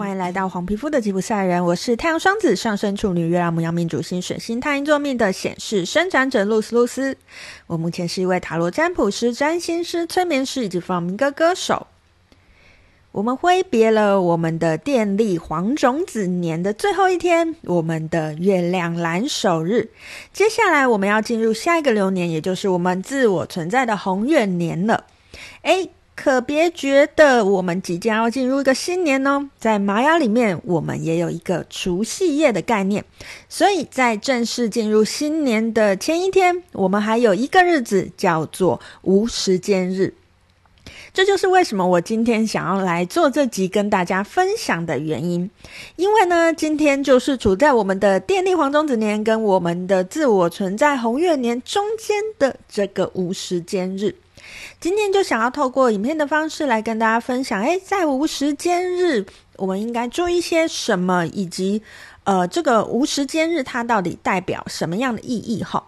欢迎来到黄皮肤的吉普赛人，我是太阳双子上升处女月亮牡羊命主星水星太阴坐命的显示生产者露丝露丝。我目前是一位塔罗占卜师、占星师、催眠师以及放民歌歌手。我们挥别了我们的电力黄种子年的最后一天，我们的月亮蓝手日。接下来我们要进入下一个流年，也就是我们自我存在的红月年了。诶可别觉得我们即将要进入一个新年哦，在玛雅里面，我们也有一个除夕夜的概念，所以在正式进入新年的前一天，我们还有一个日子叫做无时间日。这就是为什么我今天想要来做这集跟大家分享的原因，因为呢，今天就是处在我们的电力黄种子年跟我们的自我存在红月年中间的这个无时间日。今天就想要透过影片的方式来跟大家分享，诶，在无时间日，我们应该注意些什么，以及呃，这个无时间日它到底代表什么样的意义？哈，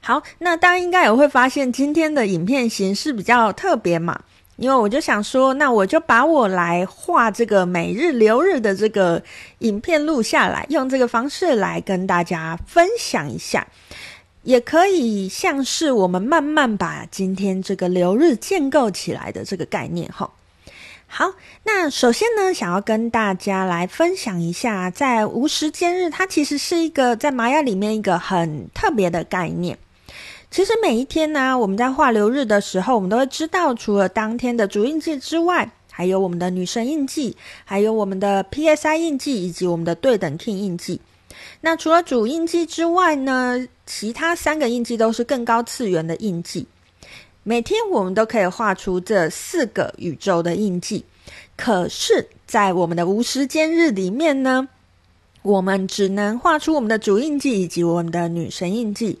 好，那大家应该也会发现今天的影片形式比较特别嘛，因为我就想说，那我就把我来画这个每日流日的这个影片录下来，用这个方式来跟大家分享一下。也可以像是我们慢慢把今天这个流日建构起来的这个概念哈。好，那首先呢，想要跟大家来分享一下，在无时间日，它其实是一个在玛雅里面一个很特别的概念。其实每一天呢，我们在画流日的时候，我们都会知道，除了当天的主印记之外，还有我们的女神印记，还有我们的 PSI 印记，以及我们的对等 King 印记。那除了主印记之外呢，其他三个印记都是更高次元的印记。每天我们都可以画出这四个宇宙的印记，可是，在我们的无时间日里面呢，我们只能画出我们的主印记以及我们的女神印记。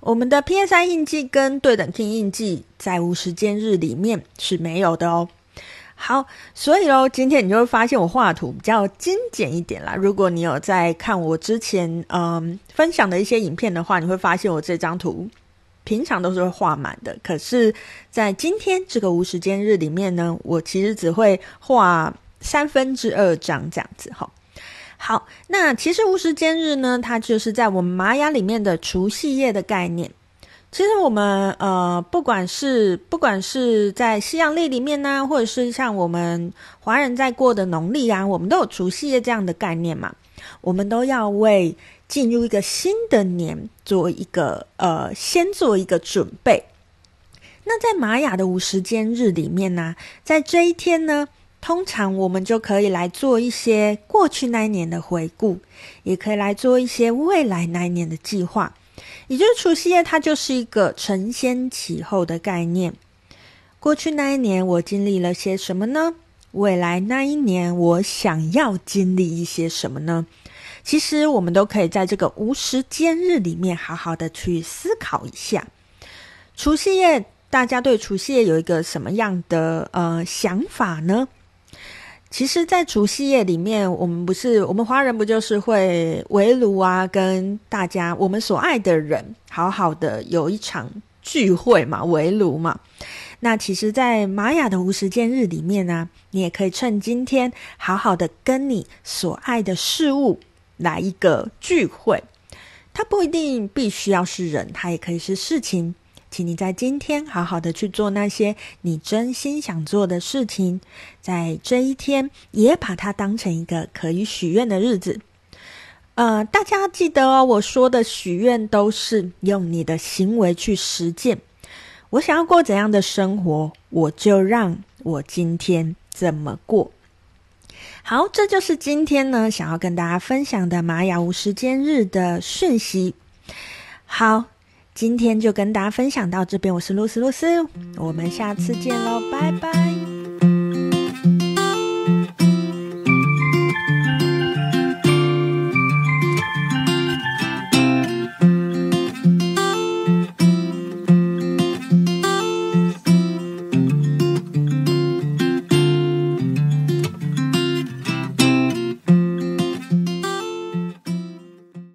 我们的 PSI 印记跟对等听印记在无时间日里面是没有的哦。好，所以喽，今天你就会发现我画图比较精简一点啦。如果你有在看我之前嗯分享的一些影片的话，你会发现我这张图平常都是会画满的。可是，在今天这个无时间日里面呢，我其实只会画三分之二张这样子哈。好，那其实无时间日呢，它就是在我们玛雅里面的除夕夜的概念。其实我们呃，不管是不管是在西洋历里面呢、或者是像我们华人在过的农历啊，我们都有除夕夜这样的概念嘛。我们都要为进入一个新的年做一个呃，先做一个准备。那在玛雅的无时间日里面呢、在这一天呢，通常我们就可以来做一些过去那一年的回顾，也可以来做一些未来那一年的计划。也就是除夕夜，它就是一个承先启后的概念。过去那一年，我经历了些什么呢？未来那一年，我想要经历一些什么呢？其实，我们都可以在这个无时间日里面，好好的去思考一下。除夕夜，大家对除夕夜有一个什么样的呃想法呢？其实，在除夕夜里面，我们不是我们华人不就是会围炉啊，跟大家我们所爱的人好好的有一场聚会嘛，围炉嘛。那其实，在玛雅的无时间日里面呢、你也可以趁今天好好的跟你所爱的事物来一个聚会。它不一定必须要是人，它也可以是事情。请你在今天好好的去做那些你真心想做的事情，在这一天也把它当成一个可以许愿的日子。呃，大家记得哦，我说的许愿都是用你的行为去实践。我想要过怎样的生活，我就让我今天怎么过。好，这就是今天呢，想要跟大家分享的玛雅无时间日的讯息。好。今天就跟大家分享到这边，我是露丝露丝，我们下次见喽，拜拜。